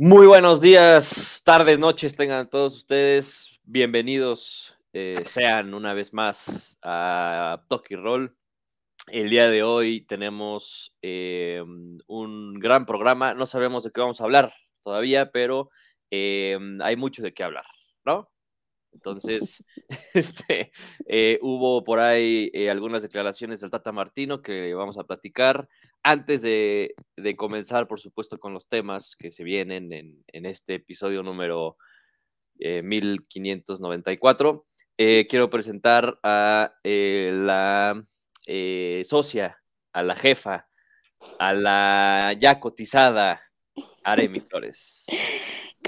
Muy buenos días, tardes, noches, tengan todos ustedes bienvenidos, eh, sean una vez más a Toki Roll. El día de hoy tenemos eh, un gran programa, no sabemos de qué vamos a hablar todavía, pero eh, hay mucho de qué hablar, ¿no? Entonces, este, eh, hubo por ahí eh, algunas declaraciones del Tata Martino que vamos a platicar. Antes de, comenzar, por supuesto, con los temas que se vienen en, este episodio número eh, 1594, quiero presentar a la socia, a la jefa, a la ya cotizada Aremi Flores.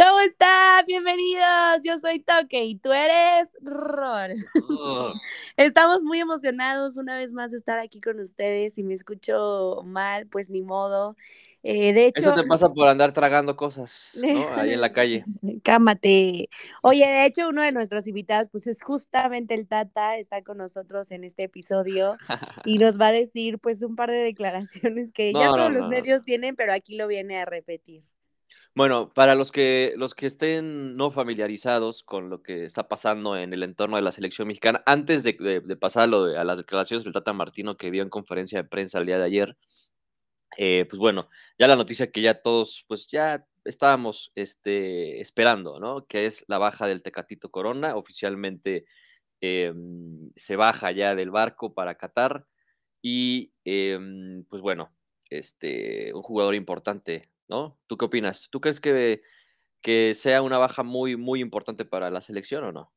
¿Cómo está? Bienvenidos. Yo soy Toque y tú eres Rol. Oh. Estamos muy emocionados una vez más de estar aquí con ustedes. Si me escucho mal, pues ni modo. Eh, de hecho, Eso te pasa por andar tragando cosas, ¿no? Ahí en la calle. Cámate. Oye, de hecho, uno de nuestros invitados, pues es justamente el Tata, está con nosotros en este episodio y nos va a decir, pues, un par de declaraciones que ya todos los medios tienen, pero aquí lo viene a repetir. Bueno, para los que, los que estén no familiarizados con lo que está pasando en el entorno de la selección mexicana, antes de, de, pasarlo a las declaraciones del Tata Martino que dio en conferencia de prensa el día de ayer, eh, pues bueno, ya la noticia que ya todos, pues ya estábamos este, esperando, ¿no? Que es la baja del Tecatito Corona, oficialmente em, se baja ya del barco para Qatar y em, pues bueno, este, un jugador importante ¿no? ¿Tú qué opinas? ¿Tú crees que, que sea una baja muy, muy importante para la selección o no?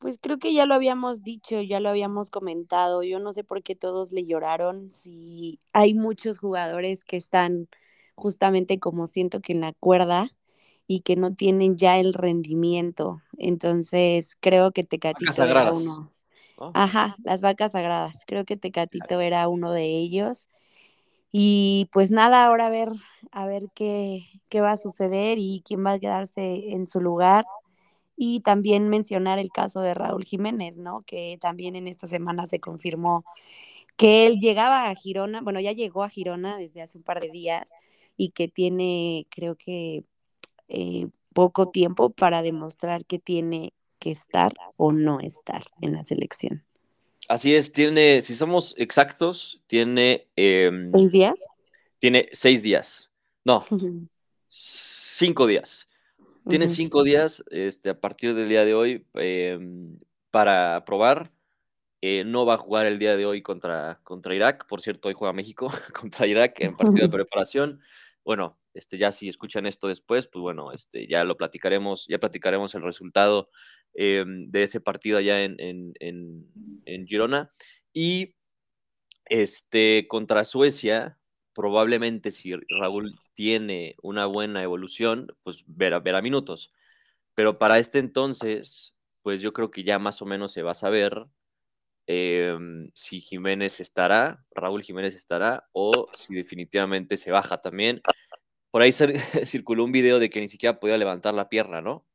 Pues creo que ya lo habíamos dicho, ya lo habíamos comentado. Yo no sé por qué todos le lloraron. Si hay muchos jugadores que están justamente como siento que en la cuerda y que no tienen ya el rendimiento. Entonces creo que Tecatito era uno. Ajá, las vacas sagradas. Creo que Tecatito era uno de ellos. Y pues nada, ahora a ver, a ver qué, qué va a suceder y quién va a quedarse en su lugar. Y también mencionar el caso de Raúl Jiménez, ¿no? Que también en esta semana se confirmó que él llegaba a Girona, bueno, ya llegó a Girona desde hace un par de días y que tiene, creo que, eh, poco tiempo para demostrar que tiene que estar o no estar en la selección. Así es, tiene, si somos exactos, tiene... Em, ¿Seis días? Tiene seis días. No, cinco días. Tiene cinco días este, a partir del día de hoy em, para probar. Eh, no va a jugar el día de hoy contra, contra Irak. Por cierto, hoy juega México contra Irak en partido de preparación. Bueno, este, ya si escuchan esto después, pues bueno, este, ya lo platicaremos, ya platicaremos el resultado Em, de ese partido allá en, en, Girona. Y este, contra Suecia, probablemente si Raúl tiene una buena evolución, pues verá, verá minutos. Pero para este entonces, pues yo creo que ya más o menos se va a saber em, si Jiménez estará, Raúl Jiménez estará, o si definitivamente se baja también. Por ahí circuló un video de que ni siquiera podía levantar la pierna, ¿no?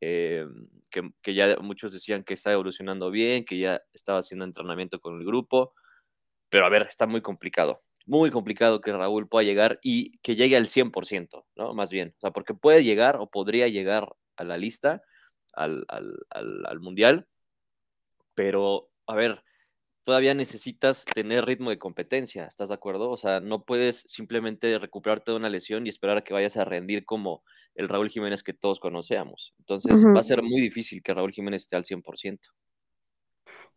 Em, que, ya muchos decían que está evolucionando bien, que ya estaba haciendo entrenamiento con el grupo, pero a ver, está muy complicado, muy complicado que Raúl pueda llegar y que llegue al 100%, ¿no? Más bien, o sea, porque puede llegar o podría llegar a la lista, al, al Mundial, pero a ver, todavía necesitas tener ritmo de competencia, ¿estás de acuerdo? O sea, no puedes simplemente recuperarte de una lesión y esperar a que vayas a rendir como el Raúl Jiménez que todos conocemos. Entonces, va a ser muy difícil que Raúl Jiménez esté al 100%.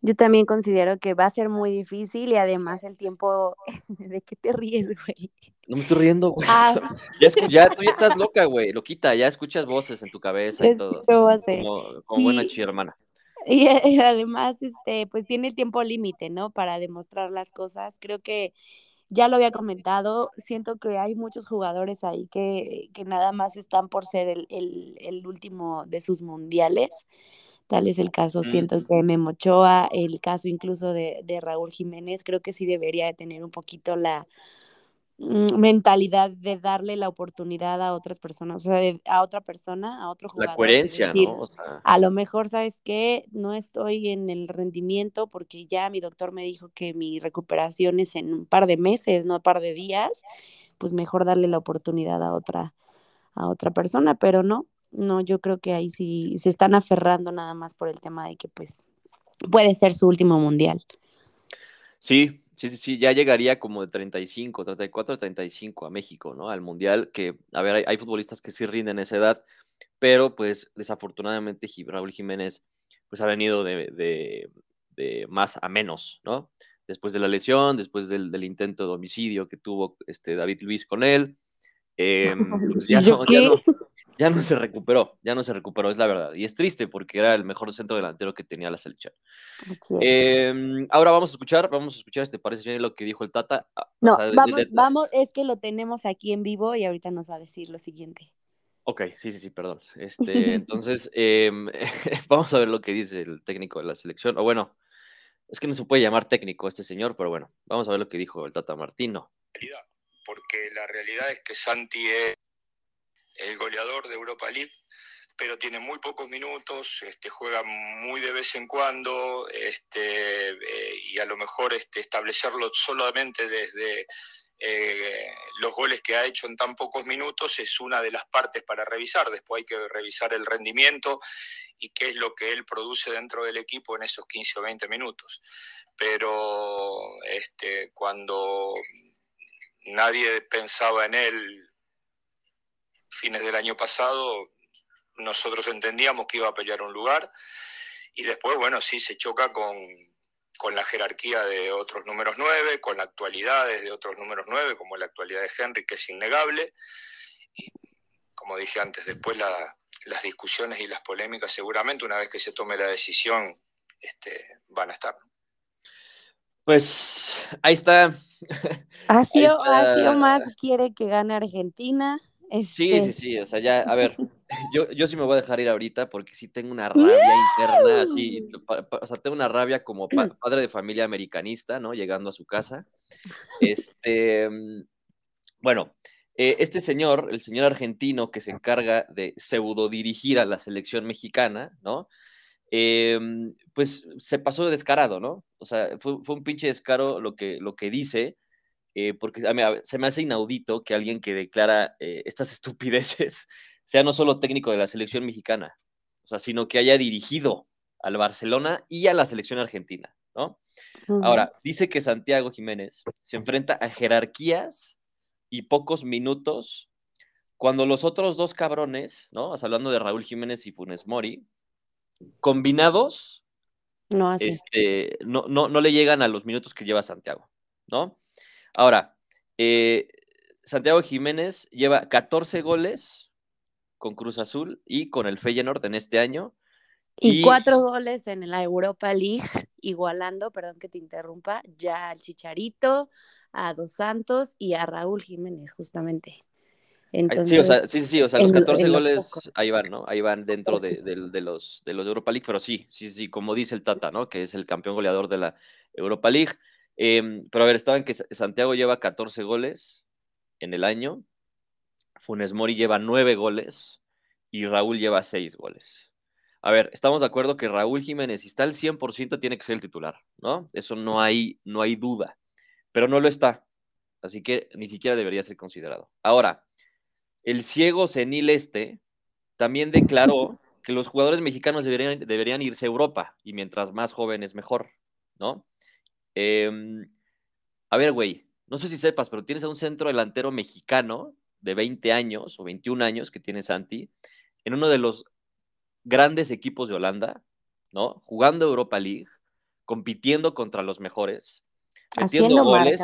Yo también considero que va a ser muy difícil y además el tiempo de qué te ríes, güey. No me estoy riendo, güey. Ah. Ya, tú ya estás loca, güey. Loquita, ya escuchas voces en tu cabeza y todo. Como, como buena chida hermana. Y, además, este, pues tiene tiempo límite, ¿no? Para demostrar las cosas. Creo que ya lo había comentado, siento que hay muchos jugadores ahí que, que nada más están por ser el, el, el, último de sus mundiales. Tal es el caso, siento que Memo Ochoa, el caso incluso de, de Raúl Jiménez, creo que sí debería de tener un poquito la, Mm, mentalidad de darle la oportunidad a otras personas, o sea, a otra persona, a otro jugador. La coherencia, ¿no? A lo mejor, ¿sabes qué? No estoy en el rendimiento porque ya mi doctor me dijo que mi recuperación es en un par de meses, no un par de días, pues mejor darle la oportunidad a otra a otra persona, pero no, no, yo creo que ahí sí se están aferrando nada más por el tema de que pues puede ser su último mundial. Sí, sí, sí, sí, ya llegaría como de 35, 34, 35 a México, ¿no? Al mundial, que, a ver, hay, futbolistas que sí rinden esa edad, pero pues desafortunadamente Raúl Jiménez pues ha venido de, más a menos, ¿no? Después de la lesión, después del, intento de homicidio que tuvo este David Luis con él, em, pues ya, no, ya no se recuperó, ya no se recuperó, es la verdad. Y es triste porque era el mejor centro delantero que tenía la selección. Em, ahora vamos a escuchar, vamos a escuchar, ¿te parece bien lo que dijo el Tata? Ah, no, vamos, vamos, es que lo tenemos aquí en vivo y ahorita nos va a decir lo siguiente. Ok, sí, sí, sí, perdón. Este, entonces, em, vamos a ver lo que dice el técnico de la selección. O bueno, es que no se puede llamar técnico este señor, pero bueno, vamos a ver lo que dijo el Tata Martino. Porque la realidad es que Santi es el goleador de Europa League, pero tiene muy pocos minutos, este, juega muy de vez en cuando, este, eh, y a lo mejor este, establecerlo solamente desde eh, los goles que ha hecho en tan pocos minutos es una de las partes para revisar. Después hay que revisar el rendimiento y qué es lo que él produce dentro del equipo en esos 15 o 20 minutos. Pero cuando nadie pensaba en él fines del año pasado, nosotros entendíamos que iba a pelear un lugar y después, bueno, sí se choca con, con la jerarquía de otros números nueve, con la actualidad de otros números nueve, como la actualidad de Henry, que es innegable. Y, como dije antes, después las discusiones y las polémicas seguramente una vez que se tome la decisión este, van a estar. Pues ahí está. Asio, más quiere que gane Argentina. Sí, sí, sí, o sea, ya, a ver, yo, yo sí me voy a dejar ir ahorita porque sí tengo una rabia interna, así, o sea, tengo una rabia como padre de familia americanista, ¿no? Llegando a su casa. Este, mm, bueno, eh, este señor, el señor argentino que se encarga de pseudo dirigir a la selección mexicana, ¿no? Em, pues se pasó de descarado, ¿no? O sea, fue, fue un pinche descaro lo que, lo que dice. Eh, porque se me hace inaudito que alguien que declara eh, estas estupideces sea no solo técnico de la selección mexicana, o sea, sino que haya dirigido al Barcelona y a la selección argentina, ¿no? Ahora, dice que Santiago Jiménez se enfrenta a jerarquías y pocos minutos cuando los otros dos cabrones, ¿no? O sea, hablando de Raúl Jiménez y Funes Mori, combinados, no, Este, no, no, no le llegan a los minutos que lleva Santiago, ¿no? Ahora, eh, Santiago Jiménez lleva 14 goles con Cruz Azul y con el Feyenoord en este año. Y, cuatro goles en la Europa League, igualando, perdón que te interrumpa, ya al Chicharito, a Dos Santos y a Raúl Jiménez, justamente. sí, o sea, sí, sí, o sea, los 14 goles ahí van, ¿no? Ahí van dentro de, los, de los de Europa League, pero sí, sí, sí, como dice el Tata, ¿no? Que es el campeón goleador de la Europa League. Em, pero a ver, estaban que Santiago lleva 14 goles en el año, Funes Mori lleva 9 goles y Raúl lleva 6 goles. A ver, estamos de acuerdo que Raúl Jiménez, si está al 100%, tiene que ser el titular, ¿no? Eso no hay, no hay duda, pero no lo está. Así que ni siquiera debería ser considerado. Ahora, el ciego senil este también declaró que los jugadores mexicanos deberían, deberían irse a Europa y mientras más jóvenes mejor, ¿no? Em, a ver, güey, no sé si sepas, pero tienes a un centro delantero mexicano de 20 años o 21 años que tiene Santi en uno de los grandes equipos de Holanda, ¿no? Jugando Europa League, compitiendo contra los mejores, metiendo goles,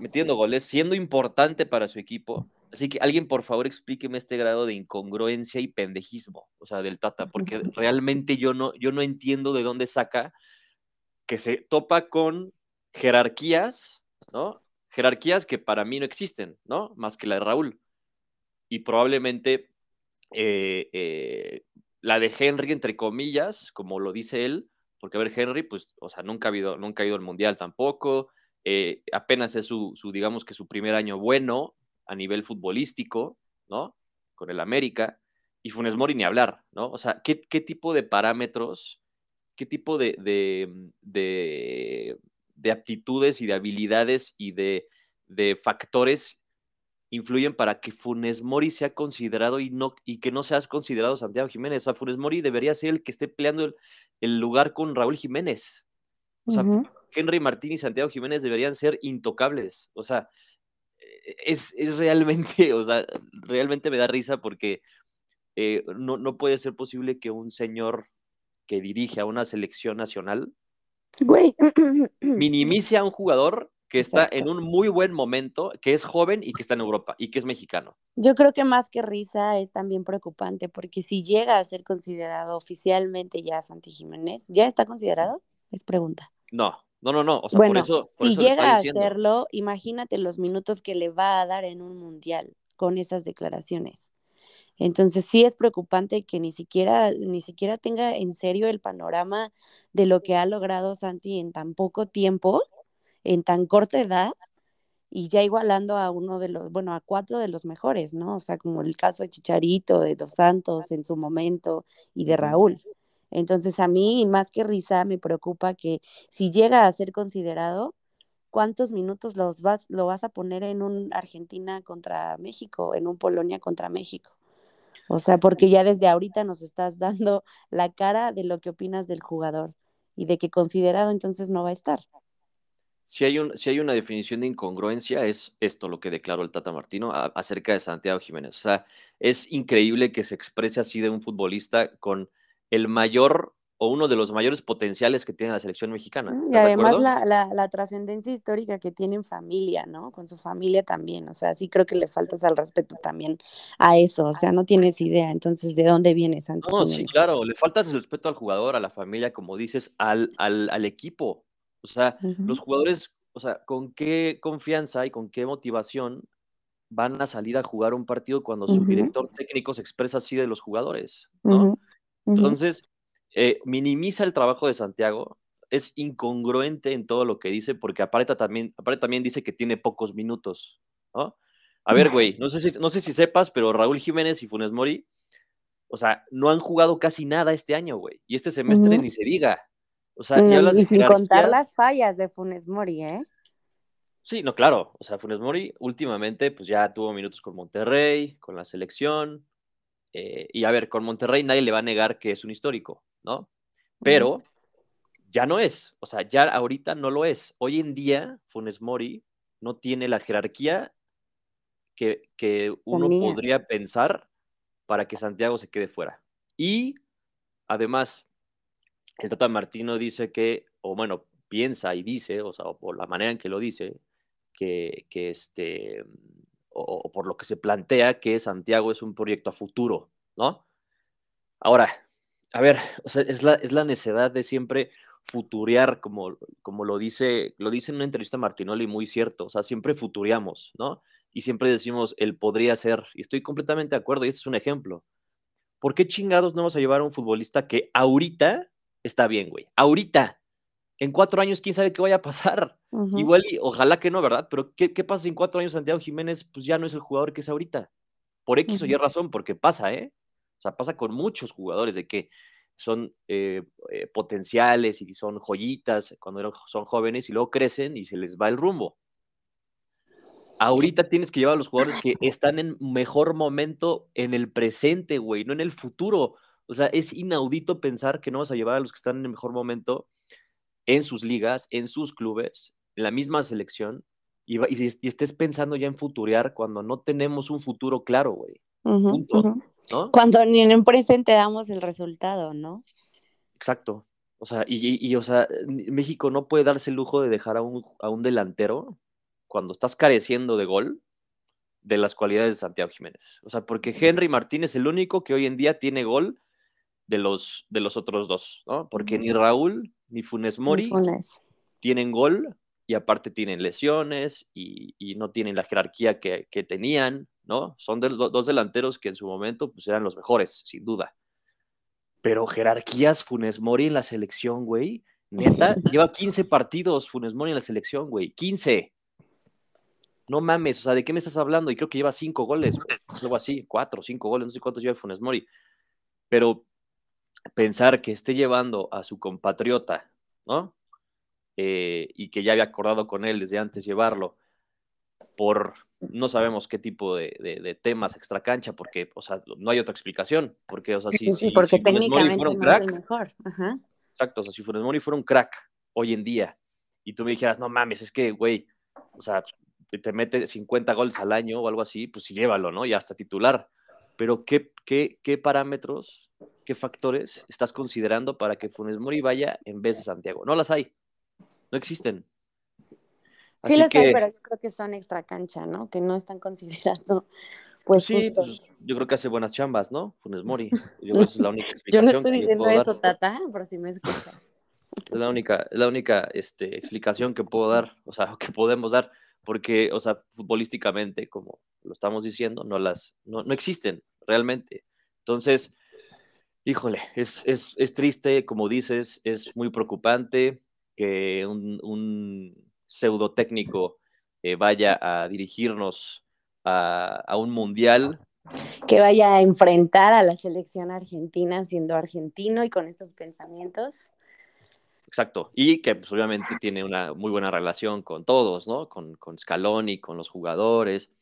metiendo goles, siendo importante para su equipo. Así que alguien, por favor, explíqueme este grado de incongruencia y pendejismo, o sea, del Tata, porque realmente yo no, yo no entiendo de dónde saca que se topa con jerarquías, ¿no? Jerarquías que para mí no existen, ¿no? Más que la de Raúl. Y probablemente eh, eh, la de Henry, entre comillas, como lo dice él, porque a ver, Henry, pues, o sea, nunca ha, nunca ha ido al Mundial tampoco, eh, apenas es su, digamos que su primer año bueno a nivel futbolístico, ¿no? Con el América, y Funes Mori ni hablar, ¿no? O sea, ¿qué, qué tipo de parámetros qué tipo de, de, aptitudes y de habilidades y de, factores influyen para que Funes Mori sea considerado y, no, y que no seas considerado Santiago Jiménez. O sea, Funes Mori debería ser el que esté peleando el, lugar con Raúl Jiménez. O sea, Henry Martín y Santiago Jiménez deberían ser intocables. O sea, e, es, realmente, o sea, realmente me da risa porque eh, no, no puede ser posible que un señor que dirige a una selección nacional minimice a un jugador que está en un muy buen momento, que es joven y que está en Europa y que es mexicano. Yo creo que más que risa es también preocupante porque si llega a ser considerado oficialmente ya Santi Jiménez, ¿ya está considerado? Es pregunta. No, no, no, no. O sea, bueno, por eso, si llega a hacerlo, imagínate los minutos que le va a dar en un mundial con esas declaraciones. Entonces sí es preocupante que ni siquiera, ni siquiera tenga en serio el panorama de lo que ha logrado Santi en tan poco tiempo en tan corta edad y ya igualando a uno de los, bueno, a cuatro de los mejores, ¿no? O sea, como el caso de Chicharito, de Dos Santos en su momento y de Raúl. Entonces a mí, más que risa, me preocupa que si llega a ser considerado, ¿cuántos minutos los vas, lo vas a poner en un Argentina contra México, en un Polonia contra México? O sea, porque ya desde ahorita nos estás dando la cara de lo que opinas del jugador y de que considerado entonces no va a estar si hay, un, si hay una definición de incongruencia, es esto lo que declaró el Tata Martino acerca de Santiago Jiménez. O sea, es increíble que se exprese así de un futbolista con el mayor o uno de los mayores potenciales que tiene la selección mexicana. Mm, y además la, la, trascendencia histórica que tiene en familia, ¿no? Con su familia también. O sea, sí creo que le faltas al respeto también a eso. O sea, no tienes idea. Entonces, ¿de dónde viene Santiago? No, sí, claro. Le faltas el respeto al jugador, a la familia, como dices, al, al, al equipo. O sea, los jugadores, o sea, ¿con qué confianza y con qué motivación van a salir a jugar un partido cuando su director técnico se expresa así de los jugadores? ¿no? Entonces, eh, minimiza el trabajo de Santiago, es incongruente en todo lo que dice, porque aparte también, aparte también dice que tiene pocos minutos, ¿no? A ver, güey, no sé, si, no sé si sepas, pero Raúl Jiménez y Funes Mori, o sea, no han jugado casi nada este año, güey. Y este semestre ni se diga. O sea, y, sin contar las fallas de Funes Mori, ¿eh? Sí, no, claro. O sea, Funes Mori últimamente pues ya tuvo minutos con Monterrey, con la selección. Eh, y a ver, con Monterrey nadie le va a negar que es un histórico, ¿no? Pero ya no es. O sea, ya ahorita no lo es. Hoy en día Funes Mori no tiene la jerarquía que, que uno podría pensar para que Santiago se quede fuera. Y además, el Tata Martino dice que, o bueno, piensa y dice, o sea, por la manera en que lo dice, que, que este, o, por lo que se plantea que Santiago es un proyecto a futuro, ¿no? Ahora, a ver, o sea, es la, es la necedad de siempre futurear, como, como lo dice, lo dice en una entrevista Martinoli, muy cierto, o sea, siempre futureamos, ¿no? Y siempre decimos, él podría ser, y estoy completamente de acuerdo, y este es un ejemplo. ¿Por qué chingados no vamos a llevar a un futbolista que ahorita está bien, güey. Ahorita, en cuatro años, quién sabe qué vaya a pasar. Igual, y, ojalá que no, ¿verdad? Pero ¿qué, ¿qué, pasa en cuatro años? Santiago Jiménez, pues ya no es el jugador que es ahorita. Por X o Y razón, porque pasa, ¿eh? O sea, pasa con muchos jugadores de que son eh, eh, potenciales y son joyitas cuando son jóvenes y luego crecen y se les va el rumbo. Ahorita tienes que llevar a los jugadores que están en mejor momento en el presente, güey, no en el futuro. O sea, es inaudito pensar que no vas a llevar a los que están en el mejor momento en sus ligas, en sus clubes, en la misma selección, y, estés pensando ya en futurear cuando no tenemos un futuro claro, güey. Cuando ni en un presente damos el resultado, ¿no? Exacto. O sea, y, o sea, México no puede darse el lujo de dejar a un, a un delantero cuando estás careciendo de gol de las cualidades de Santiago Jiménez. O sea, porque Henry Martínez es el único que hoy en día tiene gol de los, de los otros dos, ¿no? Porque ni Raúl ni Funes Mori tienen gol y aparte tienen lesiones y, no tienen la jerarquía que, tenían, ¿no? Son de, dos delanteros que en su momento pues eran los mejores, sin duda. Pero jerarquías Funes Mori en la selección, güey. Neta, lleva 15 partidos Funes Mori en la selección, güey. 15. No mames, o sea, ¿de qué me estás hablando? Y creo que lleva 5 goles, algo así, 4, 5 goles, no sé cuántos lleva Funes Mori. Pero pensar que esté llevando a su compatriota, ¿no? Eh, y que ya había acordado con él desde antes llevarlo por no sabemos qué tipo de, de, temas extra cancha, porque, o sea, no hay otra explicación, porque, o sea, si, sí, porque técnicamente fuera un crack, mejor. Exacto, o sea, si Funes Mori fuera un crack hoy en día, y tú me dijeras, no mames, es que, güey, o sea, te mete 50 goles al año o algo así, pues sí, llévalo, ¿no? Ya hasta titular. Pero, ¿qué, qué, qué parámetros, qué factores estás considerando para que Funes Mori vaya en vez de Santiago? No las hay, no existen. Sí las hay, pero yo creo que son extra cancha, ¿no? Que no están considerando. Pues, sí, pues yo creo que hace buenas chambas, ¿no? Funes Mori. Yo creo que es la única explicación. yo no estoy diciendo eso, Tata, por si me escucha. Es la única, la única este, explicación que puedo dar, o sea, que podemos dar, porque, o sea, futbolísticamente, como lo estamos diciendo, no las, no, existen realmente. Entonces, híjole, es, es, triste, como dices, es muy preocupante que un, un pseudo técnico eh, vaya a dirigirnos a, a un mundial que vaya a enfrentar a la selección argentina siendo argentino y con estos pensamientos. Exacto. Y que pues, obviamente tiene una muy buena relación con todos, ¿no? Con, con Scaloni, con los jugadores.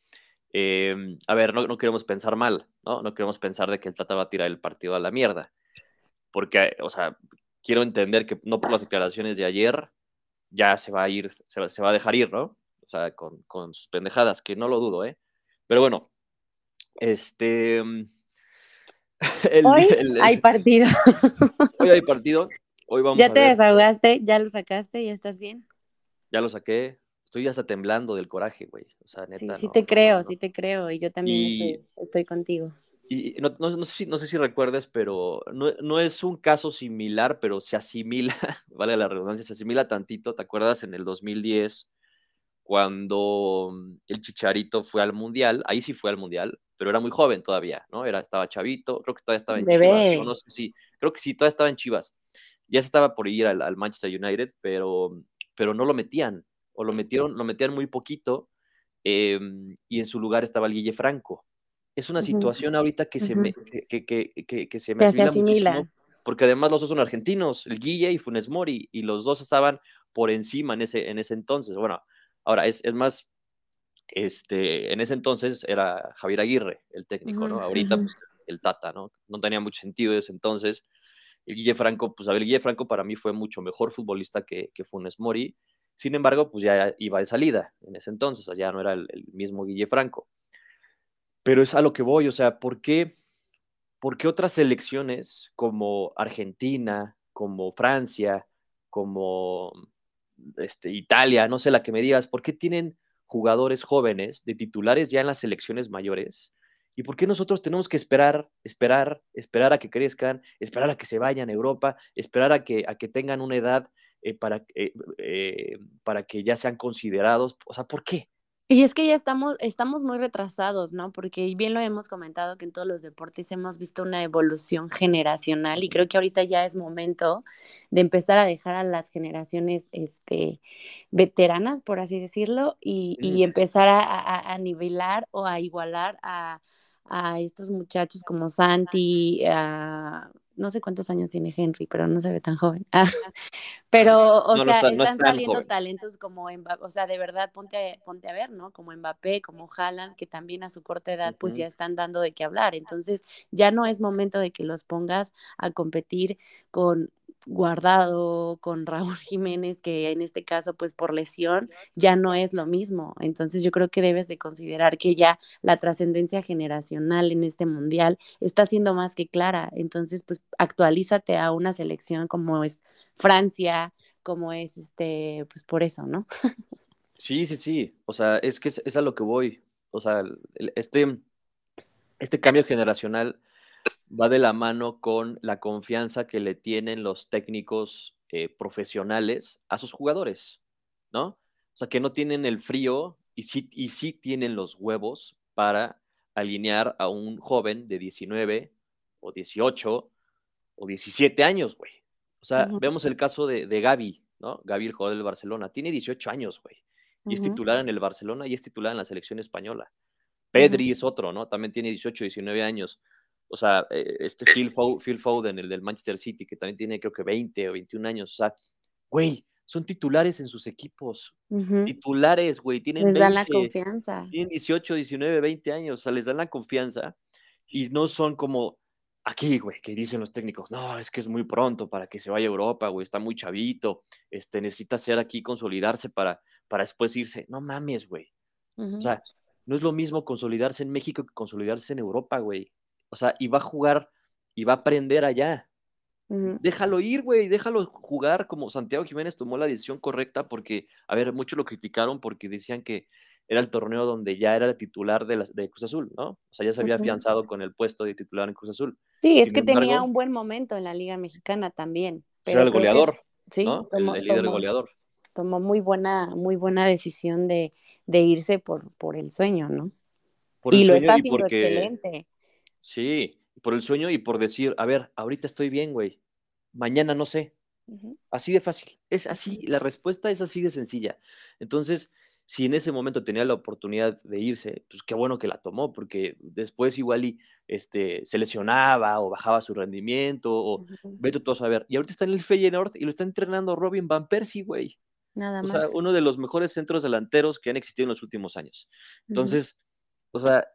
Em, a ver, no, no, queremos pensar mal, ¿no? No queremos pensar de que el Tata va a tirar el partido a la mierda. Porque, o sea, quiero entender que no por las declaraciones de ayer ya se va a ir, se va, a dejar ir, ¿no? O sea, con, con, sus pendejadas, que no lo dudo, ¿eh? Pero bueno, este... hoy hay partido. Hoy hay partido ya te desahogaste, ya lo sacaste, ya estás bien. Ya lo saqué. Estoy hasta temblando del coraje, güey. O sea, neta. Sí, sí te creo, sí te creo. Y yo también estoy, contigo. Y no, sé si, recuerdes, pero no, es un caso similar, pero se asimila, vale la redundancia, se asimila tantito. ¿Te acuerdas en el 2010 cuando el Chicharito fue al Mundial? Ahí sí fue al Mundial, pero era muy joven todavía, ¿no? Era, estaba chavito, creo que todavía estaba en Chivas. No sé si, creo que sí, todavía estaba en Chivas ya se estaba por ir al, Manchester United, pero, pero no lo metían, o lo metieron, lo metían muy poquito, em, y en su lugar estaba el Guille Franco. Es una situación ahorita que, se me, que, que, que, que, se me asimila, porque además los dos son argentinos, el Guille y Funes Mori, y los dos estaban por encima en ese, en ese entonces. Bueno, ahora es, es más, este, en ese entonces era Javier Aguirre, el técnico, ¿no? Ahorita pues, el Tata, ¿no? No tenía mucho sentido ese entonces. El Guille Franco, pues a ver, el Guille Franco para mí fue mucho mejor futbolista que, que Funes Mori. Sin embargo, pues ya iba de salida en ese entonces, ya no era el, mismo Guille Franco. Pero es a lo que voy, o sea, ¿por qué, ¿por qué otras selecciones como Argentina, como Francia, como este, Italia, no sé la que me digas, ¿por qué tienen jugadores jóvenes de titulares ya en las selecciones mayores ¿Y por qué nosotros tenemos que esperar, esperar, esperar a que crezcan, esperar a que se vayan a Europa, esperar a que, a que tengan una edad eh, para, eh, eh, para que ya sean considerados? O sea, ¿por qué? Y es que ya estamos, estamos muy retrasados, ¿no? Porque bien lo hemos comentado que en todos los deportes hemos visto una evolución generacional y creo que ahorita ya es momento de empezar a dejar a las generaciones este, veteranas, por así decirlo, y, y empezar a, a, nivelar o a igualar a, a estos muchachos como Santi, no sé cuántos años tiene Henry, pero no se ve tan joven. pero, o sea, están saliendo talentos como, o sea, de verdad, ponte, ponte a ver, ¿no? Como Mbappé, como Haaland, que también a su corta edad, pues ya están dando de qué hablar. Entonces, ya no es momento de que los pongas a competir con Guardado, con Raúl Jiménez, que en este caso, pues por lesión, ya no es lo mismo. Entonces yo creo que debes de considerar que ya la trascendencia generacional en este mundial está siendo más que clara. Entonces, pues actualízate a una selección como es Francia, como es este, pues por eso, ¿no? Sí, sí, sí. O sea, es que es, a lo que voy. O sea, este, este cambio generacional va de la mano con la confianza que le tienen los técnicos eh, profesionales a sus jugadores, ¿no? O sea, que no tienen el frío y sí, y sí tienen los huevos para alinear a un joven de 19 o 18 o 17 años, güey. O sea, vemos el caso de, de, Gaby, ¿no? Gaby, el jugador del Barcelona, tiene 18 años, güey. Y es titular en el Barcelona y es titular en la selección española. Pedri es otro, ¿no? También tiene 18, 19 años o sea, eh, este Phil, Foden, el del Manchester City, que también tiene creo que 20 o 21 años, o sea, güey, son titulares en sus equipos. Titulares, güey. Tienen les dan la confianza. Tienen 18, 19, 20 años. O sea, les dan la confianza y no son como aquí, güey, que dicen los técnicos, no, es que es muy pronto para que se vaya a Europa, güey, está muy chavito, este, necesita ser aquí, consolidarse para, para después irse. No mames, güey. O sea, no es lo mismo consolidarse en México que consolidarse en Europa, güey. O sea, y va a jugar y va a aprender allá. Déjalo ir, güey, déjalo jugar como Santiago Jiménez tomó la decisión correcta porque, a ver, muchos lo criticaron porque decían que era el torneo donde ya era el titular de, de Cruz Azul, ¿no? O sea, ya se había afianzado con el puesto de titular en Cruz Azul. Sí, es que tenía un buen momento en la Liga Mexicana también. Pero era el goleador, sí, ¿no? el, líder goleador. Tomó muy buena, muy buena decisión de, irse por, por el sueño, ¿no? y lo está haciendo excelente. Sí, por el sueño y por decir, a ver, ahorita estoy bien, güey, mañana no sé. Así de fácil. Es así, la respuesta es así de sencilla. Entonces, si en ese momento tenía la oportunidad de irse, pues qué bueno que la tomó, porque después igual y, este, se lesionaba o bajaba su rendimiento, o vete todo a ver. Y ahorita está en el Feyenoord y lo está entrenando Robin Van Persie, güey. Nada más. O sea, uno de los mejores centros delanteros que han existido en los últimos años. Entonces, o sea,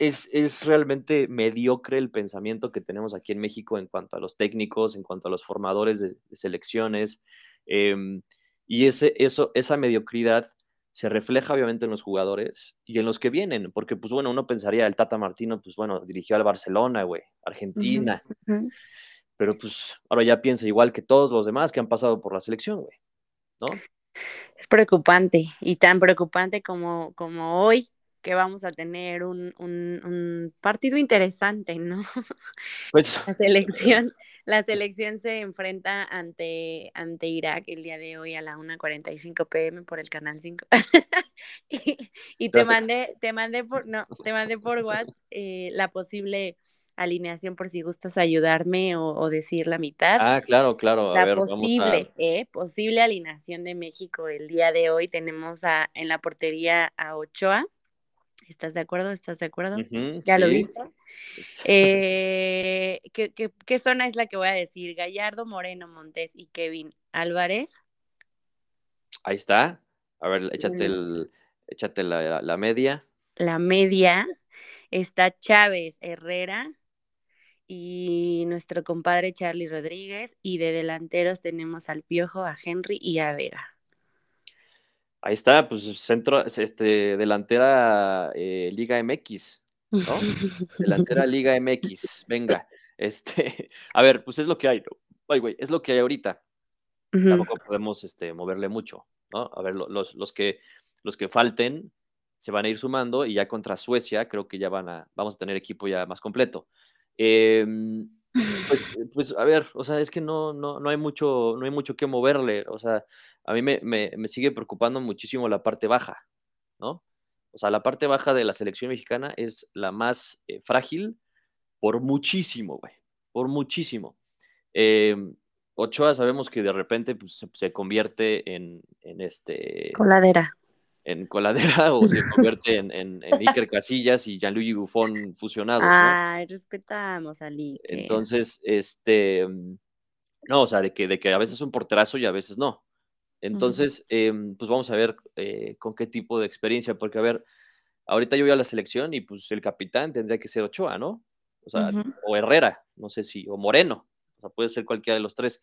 es, realmente mediocre el pensamiento que tenemos aquí en México en cuanto a los técnicos, en cuanto a los formadores de, selecciones. Em, y ese, eso, esa mediocridad se refleja obviamente en los jugadores y en los que vienen, porque pues bueno, uno pensaría, el Tata Martino, pues bueno, dirigió al Barcelona, güey, Argentina, pero pues ahora ya piensa igual que todos los demás que han pasado por la selección, güey, ¿no? Es preocupante y tan preocupante como, como hoy que vamos a tener un, un, partido interesante, ¿no? Pues, la selección, la selección se enfrenta ante, ante Irak el día de hoy a la 1.45 pm por el canal 5. y, te mandé, te mandé por, no, te mandé por WhatsApp eh, la posible alineación por si gustas ayudarme o, decir la mitad. Ah, claro, claro. la posible, eh, posible alineación de México el día de hoy tenemos a, en la portería a Ochoa, ¿Estás de acuerdo? ¿Estás de acuerdo? ¿Ya lo viste? Eh, ¿qué, zona es la que voy a decir? Gallardo, Moreno, Montes y Kevin Álvarez. Ahí está. A ver, échate, el, échate la, la media. La media está Chávez Herrera y nuestro compadre Charlie Rodríguez. Y de delanteros tenemos al Piojo, a Henry y a Vega. Ahí está, pues centro, este, delantera eh, Liga MX, ¿no? delantera Liga MX, venga. Este, a ver, pues es lo que hay, ay, güey, es lo que hay ahorita. Tampoco podemos este, moverle mucho, ¿no? A ver, los, los, que, los que falten se van a ir sumando y ya contra Suecia creo que ya van a, vamos a tener equipo ya más completo. Eh, pues, pues, a ver, o sea, es que no, no, no hay mucho, no hay mucho que moverle. O sea, a mí me, sigue preocupando muchísimo la parte baja, ¿no? O sea, la parte baja de la selección mexicana es la más eh, frágil por muchísimo, güey. Por muchísimo. Em, Ochoa sabemos que de repente pues, se, convierte en, en este. Coladera en coladera o se convierte en, en, Iker Casillas y Gianluigi Buffon fusionados. Ay, respetamos a Iker. Entonces, este, no, o sea, de que, de que a veces es un porterazo y a veces no. Entonces, em, pues vamos a ver eh, con qué tipo de experiencia, porque a ver, ahorita yo voy a la selección y pues el capitán tendría que ser Ochoa, ¿no? O sea, o Herrera, no sé si, o Moreno, o sea, puede ser cualquiera de los tres.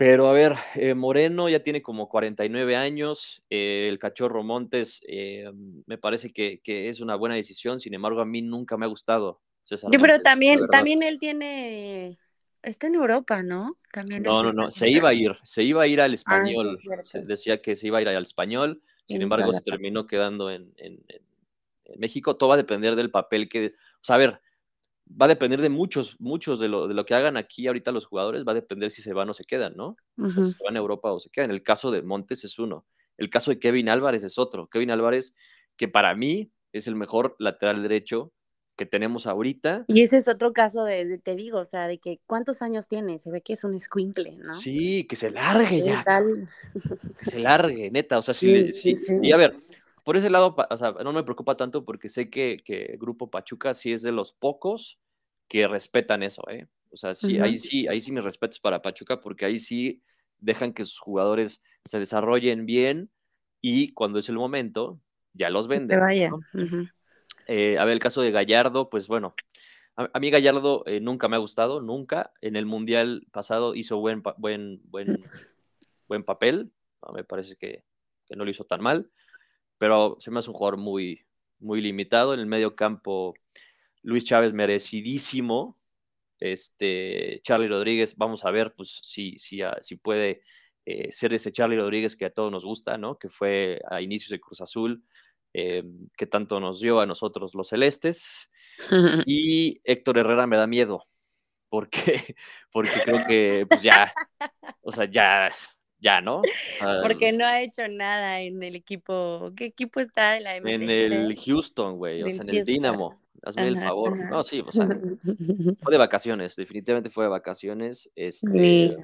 Pero a ver, eh, Moreno ya tiene como 49 años, eh, el cachorro Montes eh, me parece que, es una buena decisión, sin embargo a mí nunca me ha gustado. César pero también, también él tiene, está en Europa, ¿no? También no, no, no, se iba a ir, se iba a ir al ah, español, decía que se iba a ir al español, sin embargo se terminó quedando en, en, en México, todo va a depender del papel que, o sea, a ver, va a depender de muchos, muchos de lo, de lo que hagan aquí ahorita los jugadores, va a depender si se van o se quedan, ¿no? si se van a Europa o se quedan. El caso de Montes es uno. El caso de Kevin Álvarez es otro. Kevin Álvarez, que para mí es el mejor lateral derecho que tenemos ahorita. Y ese es otro caso de, te digo, o sea, de que cuántos años tiene, se ve que es un squinkle, ¿no? Sí, que se largue ya. Que se largue, neta, o sea, sí, sí, Y a ver, por ese lado, o sea, no me preocupa tanto porque sé que, que Grupo Pachuca sí es de los pocos que respetan eso, ¿eh? O sea, sí, ahí sí, ahí sí mis respetos para Pachuca, porque ahí sí dejan que sus jugadores se desarrollen bien y cuando es el momento, ya los venden. vaya. Eh, a ver, el caso de Gallardo, pues bueno, a, mí Gallardo eh, nunca me ha gustado, nunca. En el Mundial pasado hizo buen, buen, buen, buen papel, me parece que, que, no lo hizo tan mal, pero se me hace un jugador muy, muy limitado. En el medio campo, Luis Chávez merecidísimo. Este, Charlie Rodríguez, vamos a ver pues, si, si, ah, si puede eh, ser ese Charlie Rodríguez que a todos nos gusta, ¿no? Que fue a inicios de Cruz Azul, eh, que tanto nos dio a nosotros los celestes. Y Héctor Herrera me da miedo, porque, porque creo que pues ya, o sea, ya, ya, ¿no? Porque no ha hecho nada en el equipo. ¿Qué equipo está en la MLS? En el Houston, güey, o sea, en el Dinamo. Hazme el favor. No, sí, o sea, fue de vacaciones, definitivamente fue de vacaciones. Este,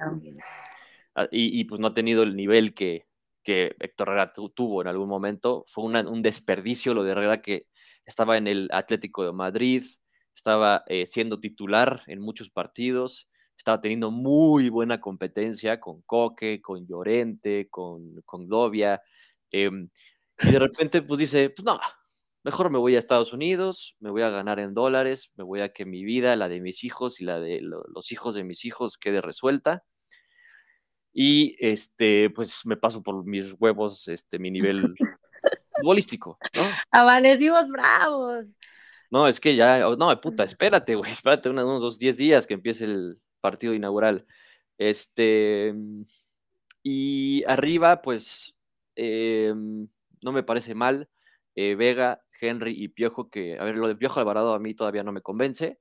ah, y, pues no ha tenido el nivel que, que Héctor Herrera tuvo en algún momento. Fue un desperdicio lo de Herrera que estaba en el Atlético de Madrid, estaba eh, siendo titular en muchos partidos estaba teniendo muy buena competencia con Coque, con Llorente, con, con Dovia. Em, y de repente, pues dice, pues no, mejor me voy a Estados Unidos, me voy a ganar en dólares, me voy a que mi vida, la de mis hijos y la de los hijos de mis hijos quede resuelta. Y este, pues me paso por mis huevos, este, mi nivel futbolístico, ¿no? Amanecimos bravos. No, es que ya, no, puta, espérate, güey, espérate unos dos, diez días que empiece el, partido inaugural. Este, y arriba, pues, em, no me parece mal. Eh, Vega, Henry y Piojo, que, a ver, lo de Piojo Alvarado a mí todavía no me convence,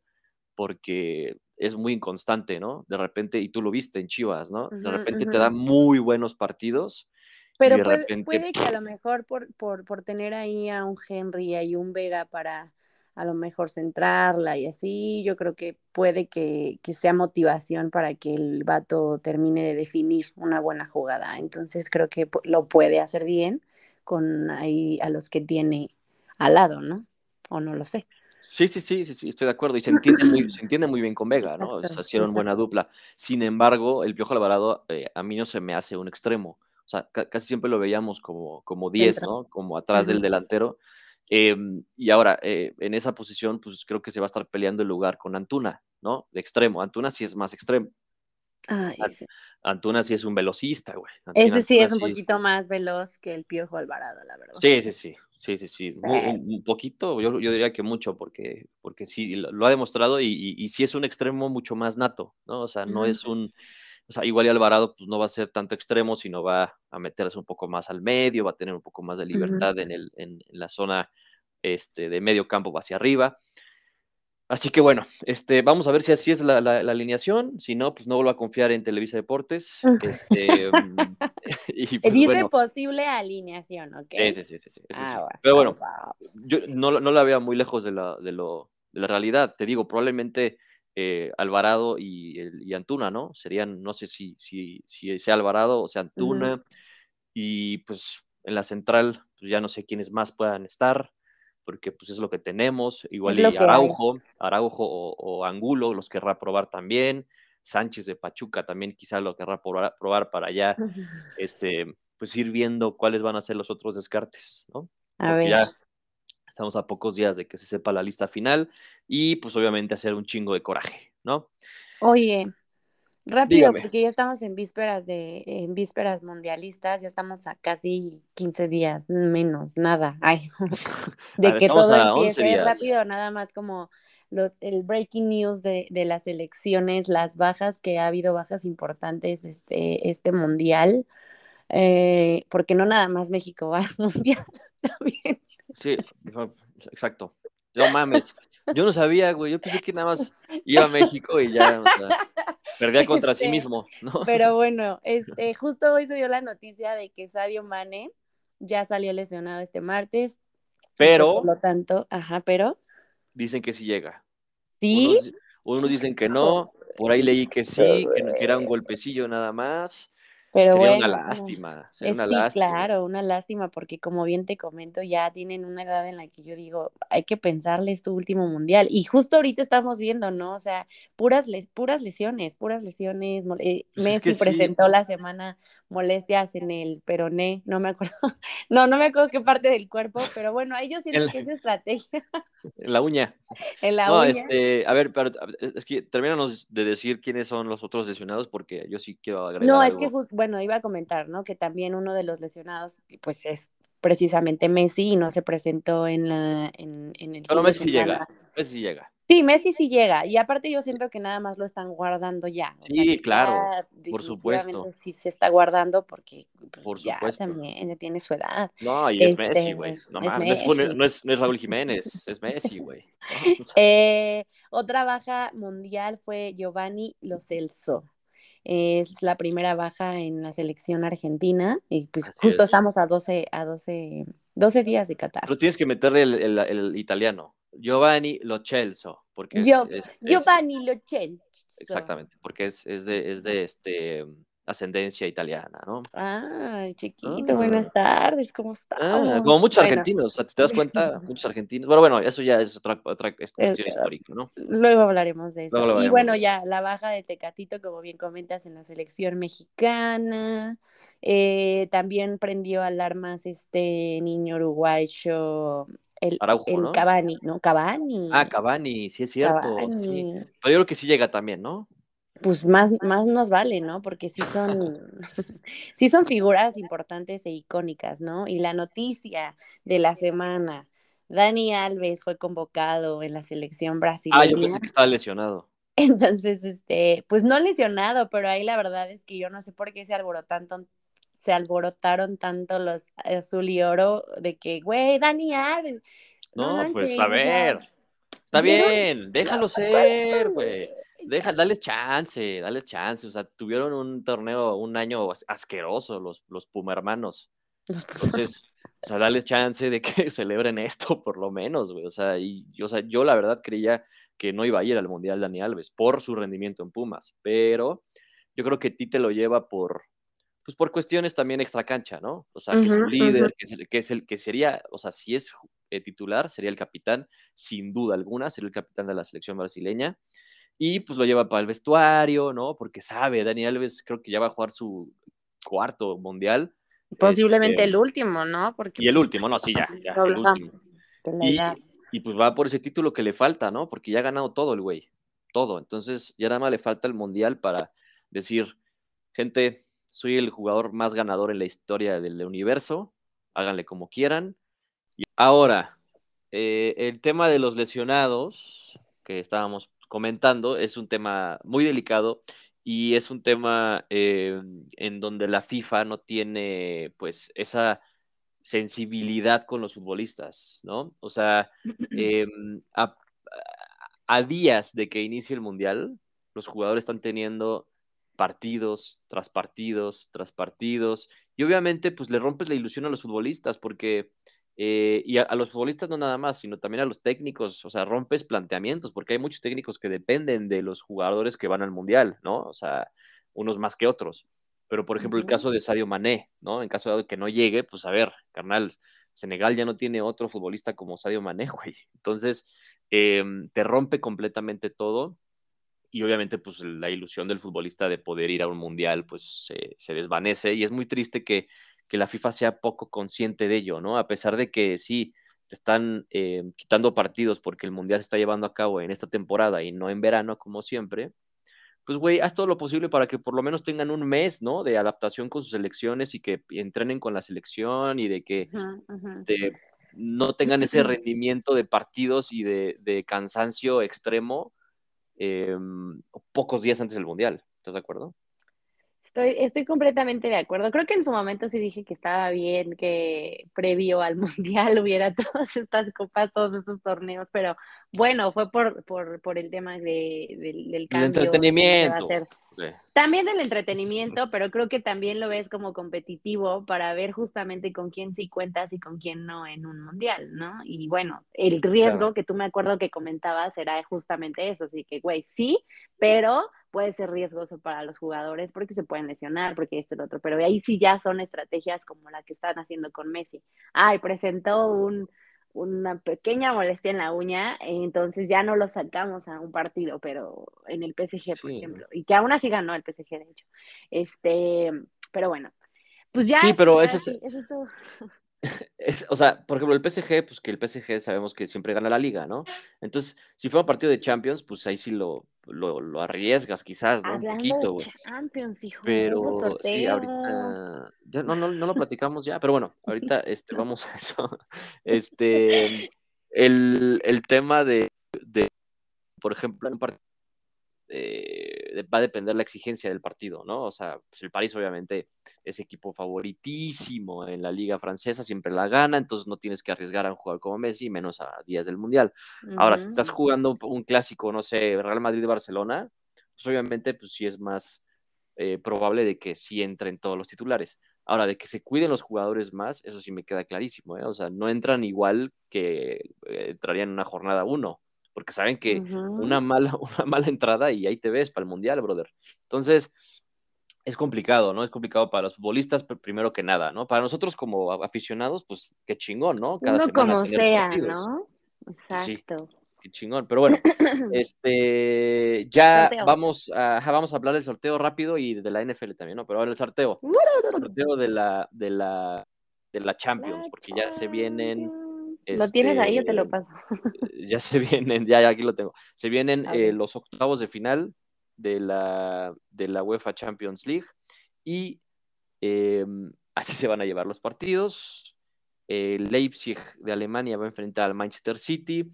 porque es muy inconstante, ¿no? De repente, y tú lo viste en Chivas, ¿no? De repente te da muy buenos partidos. Pero puede, que a lo mejor por, por, por tener ahí a un Henry y un Vega para a lo mejor centrarla y así, yo creo que puede que, sea motivación para que el vato termine de definir una buena jugada. Entonces creo que lo puede hacer bien con ahí a los que tiene al lado, ¿no? O no lo sé. Sí, sí, sí, sí, sí, estoy de acuerdo. Y se entiende muy, se entiende muy bien con Vega, ¿no? O sea, hicieron buena dupla. Sin embargo, el Piojo Alvarado eh, a mí no se me hace un extremo. O sea, casi siempre lo veíamos como, como 10, ¿no? Como atrás del delantero. Em, y ahora, eh, en esa posición, pues creo que se va a estar peleando el lugar con Antuna, ¿no? De extremo. Antuna sí es más extremo. Antuna sí es un velocista, güey. ese sí es un poquito más veloz que el Piojo Alvarado, la verdad. Sí, sí, sí. Sí, sí, sí. un, poquito, yo, yo, diría que mucho, porque, porque sí, lo, ha demostrado y, y, sí es un extremo mucho más nato, ¿no? O sea, no es un. O sea, igual y Alvarado pues no va a ser tanto extremo, sino va a meterse un poco más al medio, va a tener un poco más de libertad en, el, en, la zona este, de medio campo hacia arriba. Así que bueno, este, vamos a ver si así es la, la, alineación. Si no, pues no vuelvo a confiar en Televisa Deportes. Este, mm, y pues, Dice posible alineación, ¿ok? Sí, sí, sí. sí, ah, Pero bueno, yo no, no, la veo muy lejos de la, de, lo, de la realidad. Te digo, probablemente eh, Alvarado y, y, Antuna, ¿no? Serían, no sé si, si, si sea Alvarado o sea Antuna. Y pues en la central, pues ya no sé quiénes más puedan estar, porque pues es lo que tenemos. Igual y Araujo, Araujo o, Angulo los querrá probar también. Sánchez de Pachuca también quizá lo querrá probar, para allá, este, pues ir viendo cuáles van a ser los otros descartes, ¿no? A ver. ya Estamos a pocos días de que se sepa la lista final y pues obviamente hacer un chingo de coraje, ¿no? Oye, rápido, porque ya estamos en vísperas de, en vísperas mundialistas, ya estamos a casi 15 días, menos, nada. Ay, de que todo empiece rápido, nada más como el breaking news de, de, las elecciones, las bajas, que ha habido bajas importantes este, este mundial, eh, porque no nada más México va al mundial también. Sí, exacto. No mames. Yo no sabía, güey. Yo pensé que nada más iba a México y ya, perdía contra sí este, mismo, ¿no? Pero bueno, este, justo hoy se dio la noticia de que Sadio Mane ya salió lesionado este martes. Pero. Por lo tanto, ajá, pero. Dicen que sí llega. ¿Sí? Unos, dicen que no. Por ahí leí que sí, que, era un golpecillo nada más. Pero sería bueno, una es lástima. Sería es- una sí, lástima. claro, una lástima porque como bien te comento, ya tienen una edad en la que yo digo, hay que pensarles tu último mundial. Y justo ahorita estamos viendo, ¿no? O sea, puras, les, puras lesiones, puras lesiones. eh, Pues es Messi que sí. presentó la semana molestias en el peroné, no me acuerdo, no, no me acuerdo qué parte del cuerpo, pero bueno, ahí yo siento la- que es estrategia En la uña. en la No, uña. este, a ver, pero es que termínanos de decir quiénes son los otros lesionados porque yo sí quiero agregar No, es algo. que, jus- bueno, iba a comentar, ¿no? Que también uno de los lesionados, pues es precisamente Messi y no se presentó en la en, en el de Messi sí llega. Messi sí llega. Sí, Messi sí llega. Y aparte yo siento que nada más lo están guardando ya. O Sí, claro, ya por supuesto. Sí se está guardando porque pues, Por ya supuesto. también ya tiene su edad. No, y es Este, Messi, güey. No es no es, Funes- Messi. no es, no es Raúl Jiménez, es Messi, güey. Eh, otra baja mundial fue Giovanni Lo Celso. Es la primera baja en la selección argentina y pues Así justo es. estamos a 12, a 12, 12 días de Qatar. pero tienes que meterle el, el- el italiano. Giovanni Lo Celso, porque es, es- Giovanni Lo Celso. exactamente, porque es, es de, es de este ascendencia italiana, ¿no? Ay, chiquito, Ah. buenas tardes, ¿cómo estás? Ah, como muchos Bueno, argentinos, o sea, ¿te das cuenta? Muchos argentinos. Bueno, bueno, eso ya es otra, otra es cuestión histórica, ¿no? Luego hablaremos de eso. Y bueno, de eso. ya la baja de Tecatito, como bien comentas, en la selección mexicana. Eh, también prendió alarmas este niño uruguayo, el, Araujo, el ¿no? Cavani, ¿no? Cavani. Ah, Cavani, sí es cierto. sí. Pero yo creo que sí llega también, ¿no? Pues más, más nos vale, ¿no? Porque sí son, sí son figuras importantes e icónicas, ¿no? Y la noticia de la semana, Dani Alves fue convocado en la selección brasileña. Ah, yo pensé que estaba lesionado. Entonces, este, pues no lesionado, pero ahí la verdad es que yo no sé por qué se alborotaron, se alborotaron tanto los azul y oro de que, güey, Dani Alves. No, manches, pues a ver. Está bien, déjalo ser, güey. Deja, dales chance, dales chance. O sea, tuvieron un torneo, un año as- asqueroso los, los Puma hermanos. Entonces, o sea, dales chance de que celebren esto, por lo menos, güey. O sea, y, o sea, yo la verdad creía que no iba a ir al Mundial Dani Alves por su rendimiento en Pumas, pero yo creo que Tite lo lleva por, pues por cuestiones también extracancha, ¿no? O sea, que es un líder, que, es el, que es el que sería, o sea, si es eh, titular, sería el capitán, sin duda alguna, sería el capitán de la selección brasileña. Y pues lo lleva para el vestuario, ¿no? Porque sabe, Dani Alves creo que ya va a jugar su cuarto mundial. Posiblemente Este, el último, ¿no? Porque Y el último, no, sí, ya, el último. Y, y pues va por ese título que le falta, ¿no? Porque ya ha ganado todo el güey, todo. Entonces ya nada más le falta el mundial para decir, gente, soy el jugador más ganador en la historia del universo, háganle como quieran. Y ahora, eh, el tema de los lesionados que estábamos comentando es un tema muy delicado y es un tema eh, en donde la FIFA no tiene pues esa sensibilidad con los futbolistas, ¿no? O sea, eh, a, a, días de que inicie el Mundial, los jugadores están teniendo partidos tras partidos tras partidos y obviamente pues le rompes la ilusión a los futbolistas porque eh, y a, a, los futbolistas no nada más, sino también a los técnicos, o sea, rompes planteamientos, porque hay muchos técnicos que dependen de los jugadores que van al Mundial, ¿no? O sea, unos más que otros. Pero, por ejemplo, el caso de Sadio Mané, ¿no? En caso de que no llegue, pues a ver, carnal, Senegal ya no tiene otro futbolista como Sadio Mané, güey. Entonces, eh, te rompe completamente todo y obviamente pues la ilusión del futbolista de poder ir a un mundial pues se, se desvanece y es muy triste que, que, la FIFA sea poco consciente de ello, ¿no? A pesar de que sí, te están eh, quitando partidos porque el mundial se está llevando a cabo en esta temporada y no en verano como siempre, pues güey, haz todo lo posible para que por lo menos tengan un mes, ¿no? De adaptación con sus selecciones y que entrenen con la selección y de que uh -huh, uh -huh. De, no tengan ese rendimiento de partidos y de, de cansancio extremo eh, pocos días antes del Mundial. ¿Estás de acuerdo? Estoy, estoy completamente de acuerdo. Creo que en su momento sí dije que estaba bien que previo al Mundial hubiera todas estas copas, todos estos torneos, pero bueno, fue por, por, por el tema de, de, del cambio. El entretenimiento. Sí. También del entretenimiento, pero creo que también lo ves como competitivo para ver justamente con quién sí cuentas y con quién no en un mundial, ¿no? Y bueno, el riesgo claro. que tú me acuerdo que comentabas era justamente eso, así que, güey, sí, pero puede ser riesgoso para los jugadores porque se pueden lesionar, porque esto y lo otro, pero ahí sí ya son estrategias como la que están haciendo con Messi. Ay, presentó un, una pequeña molestia en la uña, entonces ya no lo sacamos a un partido, pero en el PSG, por ejemplo, y que aún así ganó el PSG, de hecho. Este, pero bueno, pues ya. Sí, pero eso es todo. o sea, por ejemplo, el PSG, pues que el PSG sabemos que siempre gana la liga, ¿no? Entonces, si fue un partido de Champions, pues ahí sí lo, lo, arriesgas, quizás, ¿no? un poquito, Champions, hijo. Pero sí, ahorita. Ya, no, no, no lo platicamos ya, pero bueno, ahorita este, vamos a eso. Este. El, el tema de, de, por ejemplo, en un partido eh, va a depender la exigencia del partido, ¿no? O sea, pues el París obviamente es equipo favoritísimo en la liga francesa, siempre la gana, entonces no tienes que arriesgar a un jugador como Messi, menos a días del Mundial. Ahora, si estás jugando un, clásico, no sé, Real Madrid-Barcelona, pues obviamente pues sí es más eh, probable de que sí entren todos los titulares. Ahora, de que se cuiden los jugadores más, eso sí me queda clarísimo, ¿eh? O sea, no entran igual que entrarían en una jornada uno porque saben que una, mala, una mala entrada y ahí te ves para el Mundial, brother. Entonces, es complicado, ¿no? Es complicado para los futbolistas, primero que nada, ¿no? Para nosotros como aficionados, pues qué chingón, ¿no? Cada Uno como sea, ¿no? Exacto. qué chingón. Pero bueno, este, ya vamos a, vamos a hablar del sorteo rápido y de la NFL también, ¿no? Pero ahora el sorteo. El sorteo de la, de la, de la Champions, porque ya se vienen ¿Lo tienes ahí o te lo este, paso? ya se vienen, ya, aquí lo tengo. Se vienen eh, los octavos de final de la, de la UEFA Champions League y em, así se van a llevar los partidos. Leipzig de Alemania va a enfrentar al Manchester City.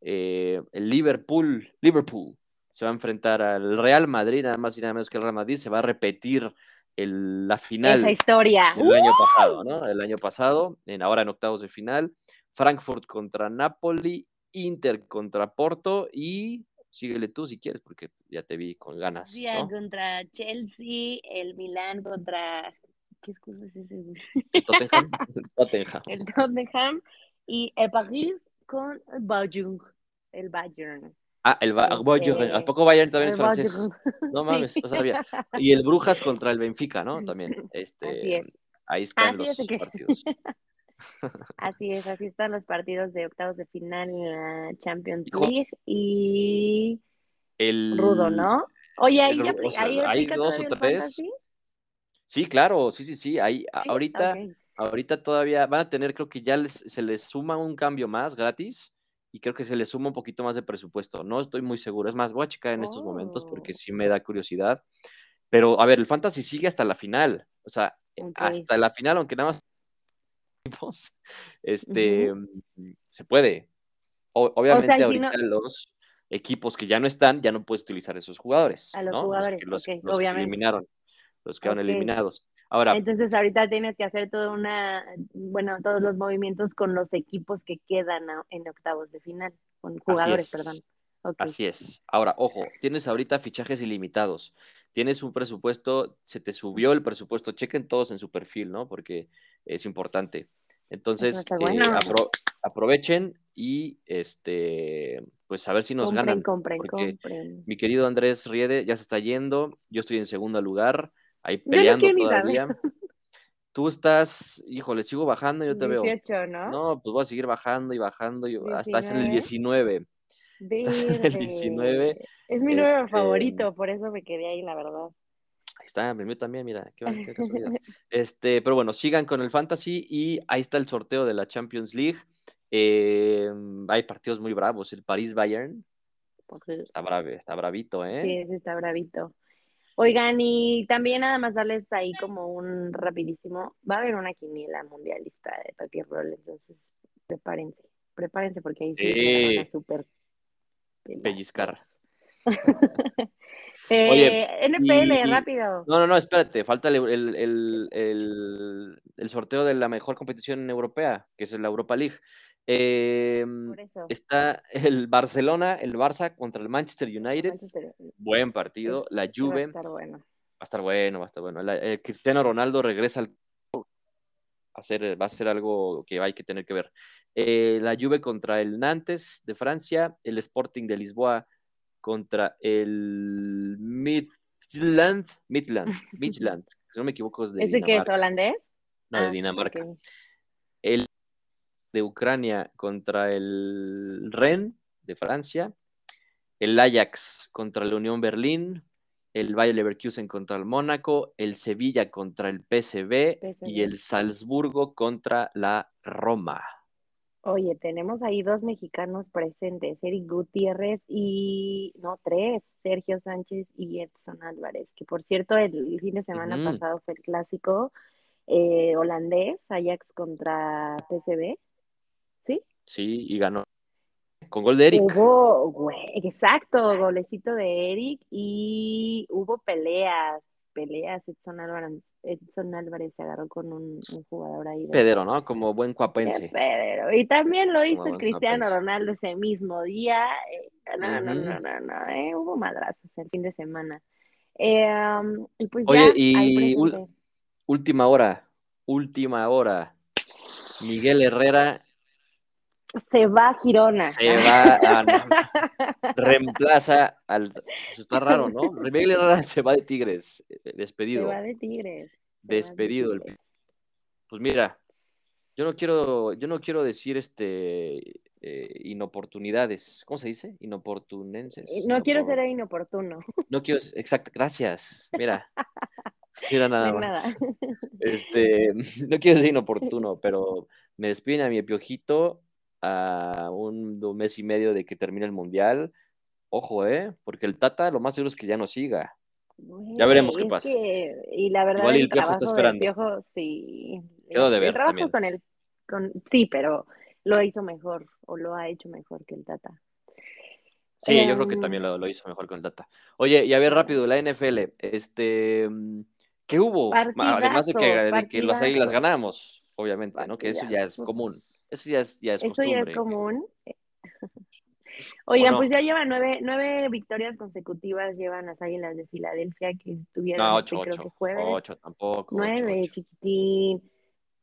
Eh, el Liverpool, Liverpool se va a enfrentar al Real Madrid, nada más y nada menos que el Real Madrid. Se va a repetir el, la final. Esa historia. El año pasado, ¿no? El año pasado, en, ahora en octavos de final. Frankfurt contra Napoli, Inter contra Porto y síguele tú si quieres, porque ya te vi con ganas. ¿no? contra Chelsea, el Milan contra. ¿Qué excusa es ese? El Tottenham. Tottenham. El Tottenham y el Paris con el Bayern. El Bayern. Ah, el este, Bayern. ¿A poco Bayern también es francés? No mames, no sabía. Y el Brujas contra el Benfica, ¿no? También. Este, Así es. Ahí están los partidos. Así es, así están los partidos de octavos de final en la Champions League y el Rudo, ¿no? Oye, ahí ya hay dos o tres. Sí, claro, sí, sí, sí. Ahí, ahorita, ahorita todavía van a tener, creo que ya les, se les suma un cambio más gratis y creo que se les suma un poquito más de presupuesto. No estoy muy seguro. Es más, voy a checar en estos momentos porque oh. sí me da curiosidad. Pero, a ver, el Fantasy sigue hasta la final. O sea, hasta la final, aunque nada más este, se puede. obviamente ahorita los equipos que ya no están, ya no puedes utilizar esos jugadores. A los jugadores, los, que eliminaron, los que van eliminados. Ahora, Entonces ahorita tienes que hacer toda una, bueno, todos los movimientos con los equipos que quedan en octavos de final, con jugadores, perdón. Así es. Ahora, ojo, tienes ahorita fichajes ilimitados. Tienes un presupuesto, se te subió el presupuesto, chequen todos en su perfil, ¿no? Porque es importante. Entonces, eh, aprovechen y este, pues a ver si nos ganan. Mi querido Andrés Riede ya se está yendo, yo estoy en segundo lugar, ahí peleando todavía. Tú estás, híjole, sigo bajando, yo te 18, veo. ¿no? No, pues voy a seguir bajando y bajando, y hasta en el 19. el 19. Es mi número este, favorito, por eso me quedé ahí, la verdad. Ahí está, mío también, mira, qué, casualidad. este, pero bueno, sigan con el fantasy y ahí está el sorteo de la Champions League. Em, hay partidos muy bravos, el París Bayern. Está brave, está bravito, ¿eh? Sí, sí, está bravito. Oigan, y también nada más darles ahí como un rapidísimo, va a haber una quiniela mundialista de Papi Roll, entonces prepárense, prepárense porque ahí sí, van a super Eh, NPL, rápido. No, no, no, espérate, falta el, sorteo de la mejor competición europea, que es la Europa League. Em, está el Barcelona, el Barça contra el Manchester United. Buen partido. la Juve. Va a estar bueno. Va a estar bueno, va a estar bueno. Eh, Cristiano Ronaldo regresa al. Va a, ser, va a ser algo que hay que tener que ver. Eh, la Juve contra el Nantes de Francia, el Sporting de Lisboa contra el Midland, Midland, Midland, si no me equivoco es de ¿Ese que es holandés? No, de ah, Dinamarca. El de Ucrania contra el Rennes de Francia, el Ajax contra la Unión Berlín, el Bayer Leverkusen contra el Mónaco, el Sevilla contra el PSV, y el Salzburgo contra la Roma. Oye, tenemos ahí dos mexicanos presentes, Eric Gutiérrez y, no, tres, Sergio Sánchez y Edson Álvarez, que por cierto el fin de semana pasado fue el clásico eh, holandés, Ajax contra PSV, ¿sí? Sí, y ganó con gol de Eric. Hubo, güey, exacto, golecito de Eric y hubo peleas, peleas. Edson Álvarez, Edson Álvarez se agarró con un, jugador ahí. Pedero, ¿no? Como buen cuapense. Pedero. Y también lo hizo Cristiano Ronaldo ese mismo día. Eh, no, no, no, no, no, eh, hubo madrazos el fin de semana. Eh, um, y pues Oye, y última hora, última hora. Miguel Herrera se va a Girona. Se va a... reemplaza al. Pues está raro, ¿no? Miguel se va de Tigres. Eh, despedido. Se va de Tigres. Despedido. Pues mira, yo no quiero, yo no quiero decir este eh, inoportunidades. ¿Cómo se dice? Inoportunenses. Eh, no, quiero ser inoportuno. No quiero, exacto, gracias. Mira. Mira nada más. Este, no quiero ser inoportuno, pero me despiden a mi piojito a un, mes y medio de que termine el mundial. Ojo, ¿eh? Porque el Tata lo más seguro es que ya no siga. ya veremos qué pasa. y la verdad, Igual el, Piojo está esperando. Piojo, sí. Quedó de ver. también. con el, con, sí, pero lo hizo mejor o lo ha hecho mejor que el Tata. Sí, yo creo que también em, lo, hizo mejor con el Tata. Oye, y a ver rápido, la NFL, este, ¿qué hubo? Además de que, de que las águilas ganamos, obviamente, ¿no? Que eso ya es común. Eso ya es, ya es Eso ya es común. Oigan, pues ya llevan nueve, nueve victorias consecutivas, llevan las Águilas de Filadelfia que estuvieron, no, ocho, creo que jueves. Ocho, tampoco. Nueve, chiquitín.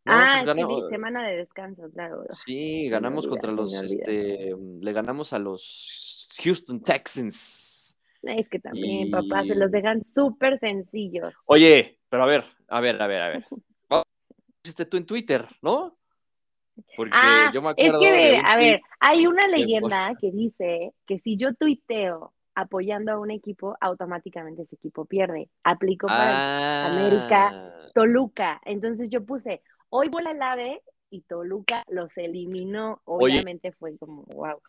ah, pues semana de descanso, claro. Sí, ganamos contra los, este, le ganamos a los Houston Texans. Es que también, papá, se los dejan súper sencillos. Oye, pero a ver, a ver, a ver, a ver. Hiciste tú en Twitter, ¿no? Porque ah, yo me acuerdo es que, a ver, hay una leyenda que dice que si yo tuiteo apoyando a un equipo, automáticamente ese equipo pierde. Aplico para América, ah. Toluca. Entonces yo puse, hoy vuela el ave y Toluca los eliminó. Obviamente fue como, wow.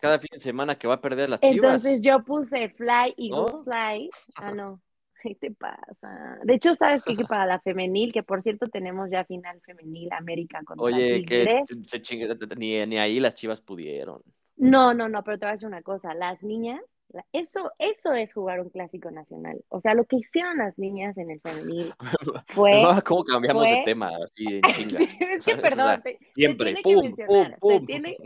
cada fin de semana que va a perder las chivas. Entonces yo puse fly, y fly. Ah, no. ¿Qué te pasa? De hecho, ¿sabes qué? Que para la femenil, que por cierto tenemos ya final femenil América contra Oye, que se ni, ni, ahí las chivas pudieron. No, no, no, pero te voy a decir una cosa, las niñas, eso, eso es jugar un clásico nacional. O sea, lo que hicieron las niñas en el femenil fue... ¿Cómo cambiamos de tema así chinga? es que, perdón, siempre, se, tiene que mencionar,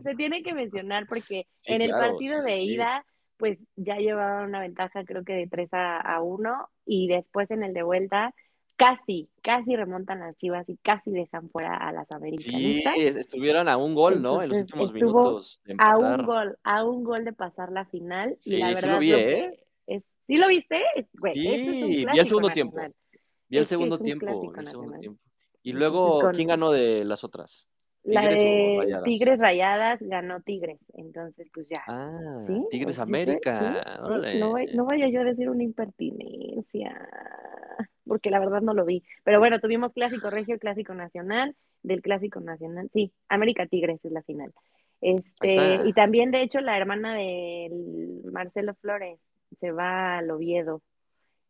Se, tiene, que mencionar porque en el partido de ida pues ya llevaban una ventaja creo que de 3 a, 1 y después en el de vuelta casi, casi remontan las Chivas y casi dejan fuera a las americanistas. Sí, estuvieron a un gol, ¿no? En los últimos minutos. a un gol, a un gol de pasar la final. Sí, y la verdad, sí lo vi, ¿eh? ¿Sí lo viste? sí, vi el segundo tiempo. Vi el segundo tiempo, el segundo tiempo. Y luego, ¿quién ganó de las otras? La de Tigres Rayadas ganó Tigres, entonces pues ya. Ah, Tigres América. no, vaya yo a decir una impertinencia, porque la verdad no lo vi. Pero bueno, tuvimos Clásico Regio, Clásico Nacional, del Clásico Nacional, sí, América Tigres es la final. Este, y también de hecho la hermana de Marcelo Flores se va al Oviedo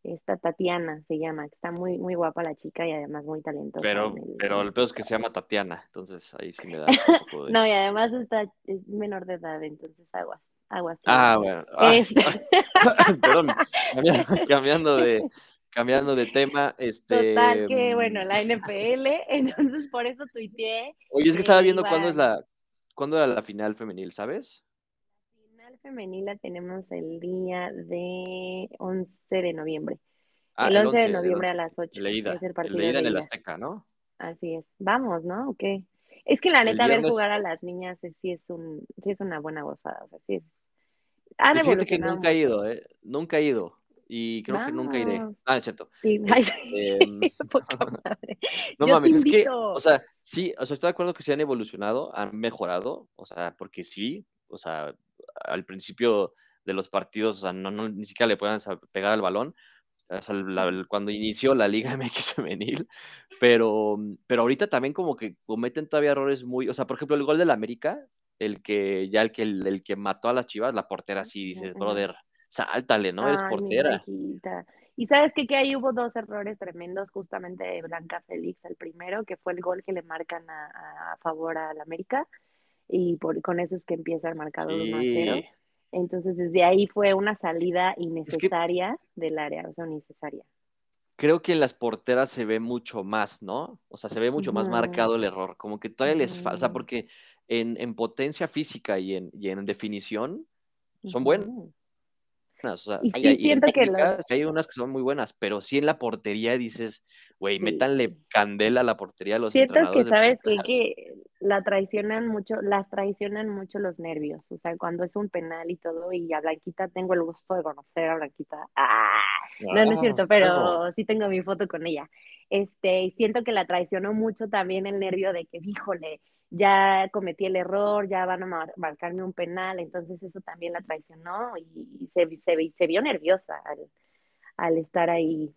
esta Tatiana se llama, está muy, muy guapa la chica y además muy talentosa. Pero el, pero el peor es que se llama Tatiana, entonces ahí sí me da un poco de... no, y además está, es menor de edad, entonces aguas, aguas. Ah, bueno. Ah, este perdón, cambiando, de, cambiando de tema, este... Total que, bueno, la NFL, entonces por eso tuiteé. Oye, es que estaba viendo cuándo es la, cuándo era la final femenil, ¿sabes? Femenil la tenemos el día de 11 de noviembre. Ah, el 11, de noviembre a las 8. Leída, es el partido leída en el Azteca, ¿no? Así es. Vamos, ¿no? Ok. Es que la neta, ver jugar a las niñas sí es, un, sí es una buena gozada. O sea, sí es, Han fíjate que nunca he ido, ¿eh? Nunca he ido. Y creo que nunca iré. Ah, es cierto. Sí. Este, no mames, es que, o sea, sí, o sea, estoy de acuerdo que se han evolucionado, han mejorado, o sea, porque sí, o sea, al principio de los partidos, o sea, no, no ni siquiera le puedan pegar al balón, o sea, cuando inició la Liga MX femenil, pero, pero ahorita también como que cometen todavía errores muy, o sea, por ejemplo, el gol del América, el que ya el que el, que mató a las Chivas, la portera sí dices, brother, sáltale, ¿no? Eres portera. Y sabes que, que ahí hubo dos errores tremendos, justamente de Blanca Félix, el primero, que fue el gol que le marcan a, a favor al América, y por, con eso es que empieza el marcador 1 0. Entonces, desde ahí fue una salida innecesaria del área, o sea, innecesaria. Creo que en las porteras se ve mucho más, ¿no? O sea, se ve mucho más marcado el error, como que todavía les falta, porque en, en, potencia física y en, y en definición son buenos y hay, siento que hay unas que son muy buenas, pero sí en la portería dices, güey, métanle candela a la portería a los Siento que sabes que, que, la traicionan mucho, las traicionan mucho los nervios, o sea, cuando es un penal y todo, y a Blanquita tengo el gusto de conocer a Blanquita. ¡Ah! No, no es cierto, pero sí tengo mi foto con ella. Este, siento que la traicionó mucho también el nervio de que, híjole, ya cometí el error, ya van a marcarme un penal, entonces eso también la traicionó y se, se, se vio nerviosa al, al, estar ahí.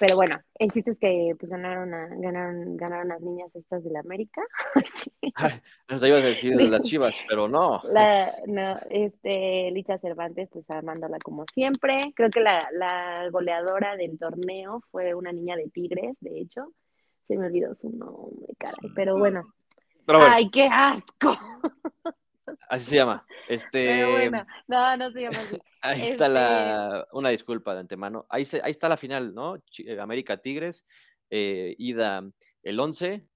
Pero bueno, el chiste es que pues ganaron a, ganaron, ganaron las niñas estas de la América. sí. iba a decir de las chivas, pero no. La, no, este, Licha Cervantes, pues armándola como siempre. Creo que la, la goleadora del torneo fue una niña de Tigres, de hecho. Se me olvidó su nombre, caray. Pero bueno, ¡Ay, qué asco! Así se llama. Este... bueno, no, no se llama así. Ahí está la. Este una disculpa de antemano. Ahí, ahí está la final, ¿no? Eh, América Tigres, eh, ida el 11.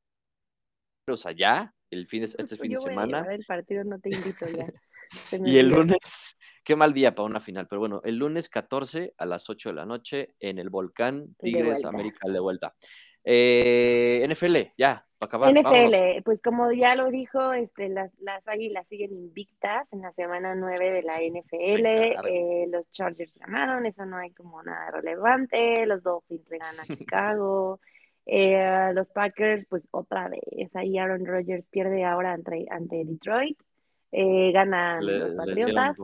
O sea, ya, el fin de, este fin de semana. el partido no te invito ya. y el lunes, qué mal día para una final, pero bueno, el lunes 14 a las 8 de la noche en el Volcán Tigres América de vuelta. Eh, NFL, ya, acabar. NFL, pues como ya lo dijo, este, las, las águilas siguen invictas en la semana 9 de la NFL. Eh, los Chargers ganaron, eso no hay como nada relevante. Los Dolphins le ganan a Chicago. Eh, los Packers, pues otra vez, ahí Aaron Rodgers pierde ahora ante, ante Detroit. Eh, ganan los Patriotas.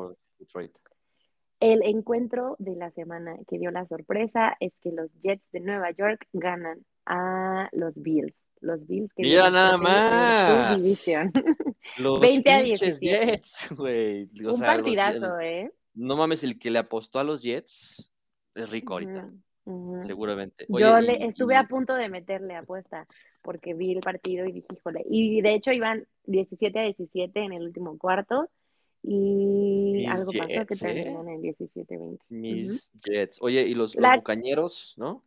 El encuentro de la semana que dio la sorpresa es que los Jets de Nueva York ganan a los Bills. Los Bills que Mira nada más. Los 20 a 17. Jets, güey. Un partidazo, ¿eh? No mames, el que le apostó a los Jets es rico ahorita. Seguramente. Yo le, estuve a punto de meterle apuesta porque vi el partido y dije, híjole. Y de hecho iban 17 a 17 en el último cuarto. Y algo pasó que ¿eh? terminaron en 17-20. Mis Jets. Oye, y los, los bucañeros, ¿no?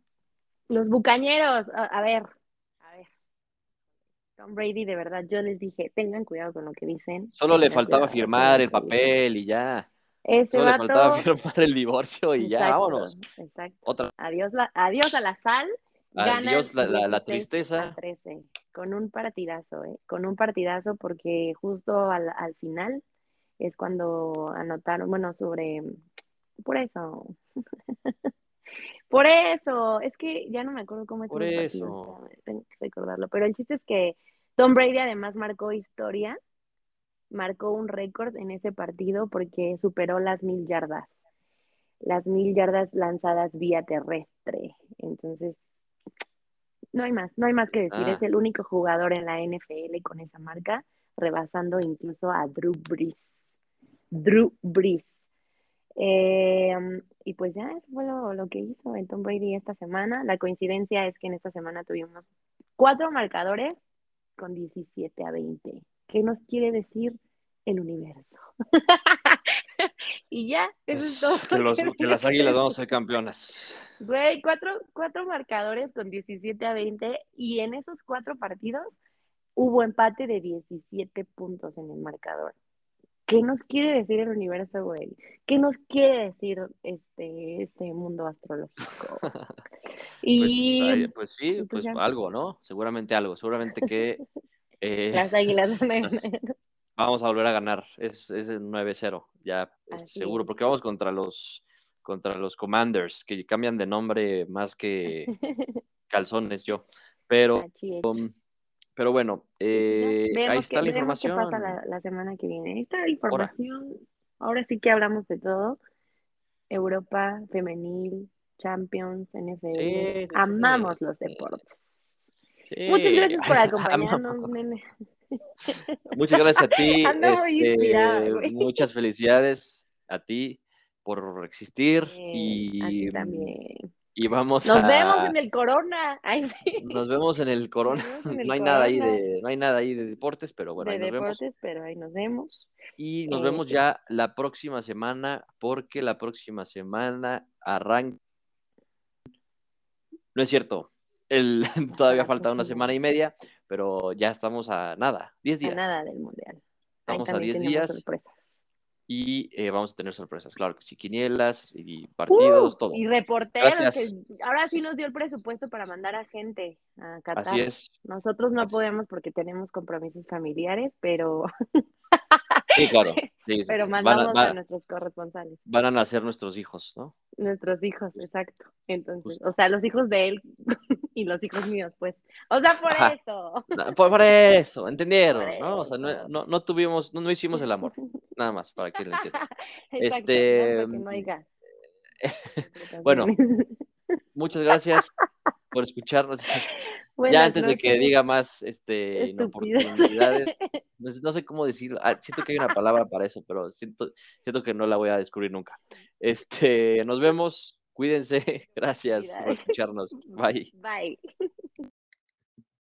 Los bucañeros, a ver. Tom Brady, de verdad, yo les dije, tengan cuidado con lo que dicen. Solo le faltaba firmar el papel y ya. Solo le faltaba firmar el divorcio y ya, vámonos. Exacto. Otra. Adiós, la, adiós a la sal. Adiós la, la, tristeza. con un partidazo, ¿eh? Con un partidazo porque justo al, al final es cuando anotaron, bueno, sobre, por eso. Por eso, es que ya no me acuerdo cómo es. Por eso. tengo que recordarlo. Pero el chiste es que Tom Brady además marcó historia, marcó un récord en ese partido porque superó las mil yardas. Las mil yardas lanzadas vía terrestre. Entonces, no hay más, no hay más que decir. Es ah. el único jugador en la NFL con esa marca, rebasando incluso a Drew Brees. Drew Brees. Eh, y pues ya, eso fue lo, que hizo el Tom Brady esta semana. La coincidencia es que en esta semana tuvimos cuatro marcadores con 17 a 20. ¿Qué nos quiere decir el universo? y ya, eso es todo. Que, las águilas vamos a ser campeonas. Güey, cuatro, cuatro marcadores con 17 a 20 y en esos cuatro partidos hubo empate de 17 puntos en el marcador. ¿Qué nos quiere decir el universo, güey? ¿Qué nos quiere decir este, este mundo astrológico? y, pues, sí, pues, algo, ¿no? Seguramente algo, seguramente que... Eh, Las águilas vamos a volver a ganar. Es, es el 9-0, ya seguro, porque vamos contra los contra los Commanders, que cambian de nombre más que calzones yo. Pero, um, pero bueno, eh, ahí está la información. Qué pasa la, semana que viene. Ahí está la información. Ahora. sí que hablamos de todo. Europa, femenil, Champions, NFL. Amamos los deportes. Muchas gracias por acompañarnos, nene. Muchas gracias a ti. Este, muchas felicidades a ti por existir y también. Y vamos Nos vemos en el Corona. Nos vemos en el Corona. no hay nada ahí de, no hay nada ahí de deportes, pero bueno, de ahí nos deportes, pero ahí nos vemos. Y nos vemos este ya la próxima semana, porque la próxima semana arranca. No es cierto. El, todavía falta una semana y media, pero ya estamos a nada, 10 días. A nada del mundial. Estamos a 10 días y eh, vamos a tener sorpresas, claro que sí, quinielas y partidos, todo. Y reporteros, que ahora sí nos dio el presupuesto para mandar a gente a Qatar. Así es. Nosotros no podemos porque tenemos compromisos familiares, pero... Sí, claro. pero mandamos a, nuestros corresponsales. Van a nacer nuestros hijos, ¿no? Nuestros hijos, exacto. Entonces, o sea, los hijos de él y los hijos míos, pues. O sea, por eso. por, eso, ¿entendieron? ¿no? O sea, no, no, no, tuvimos, no, no hicimos el amor. Nada más, para que lo entiendan. este... No, bueno, muchas gracias por escucharnos. ya antes de que diga más este, inoportunidades, no, sé cómo decirlo. Ah, siento que hay una palabra para eso, pero siento, siento que no la voy a descubrir nunca. Este, nos vemos. Cuídense. Gracias por escucharnos. Bye. Bye.